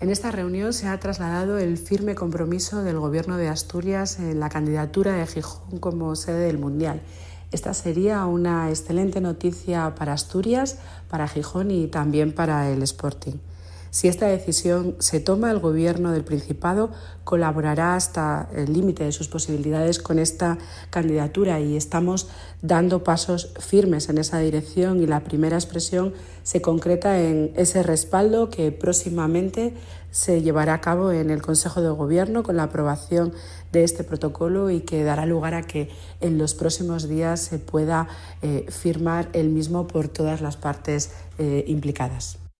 En esta reunión se ha trasladado el firme compromiso del Gobierno de Asturias en la candidatura de Gijón como sede del Mundial. Esta sería una excelente noticia para Asturias, para Gijón y también para el Sporting. Si esta decisión se toma, el Gobierno del Principado colaborará hasta el límite de sus posibilidades con esta candidatura y estamos dando pasos firmes en esa dirección y la primera expresión se concreta en ese respaldo que próximamente se llevará a cabo en el Consejo de Gobierno con la aprobación de este protocolo y que dará lugar a que en los próximos días se pueda eh, firmar el mismo por todas las partes eh, implicadas.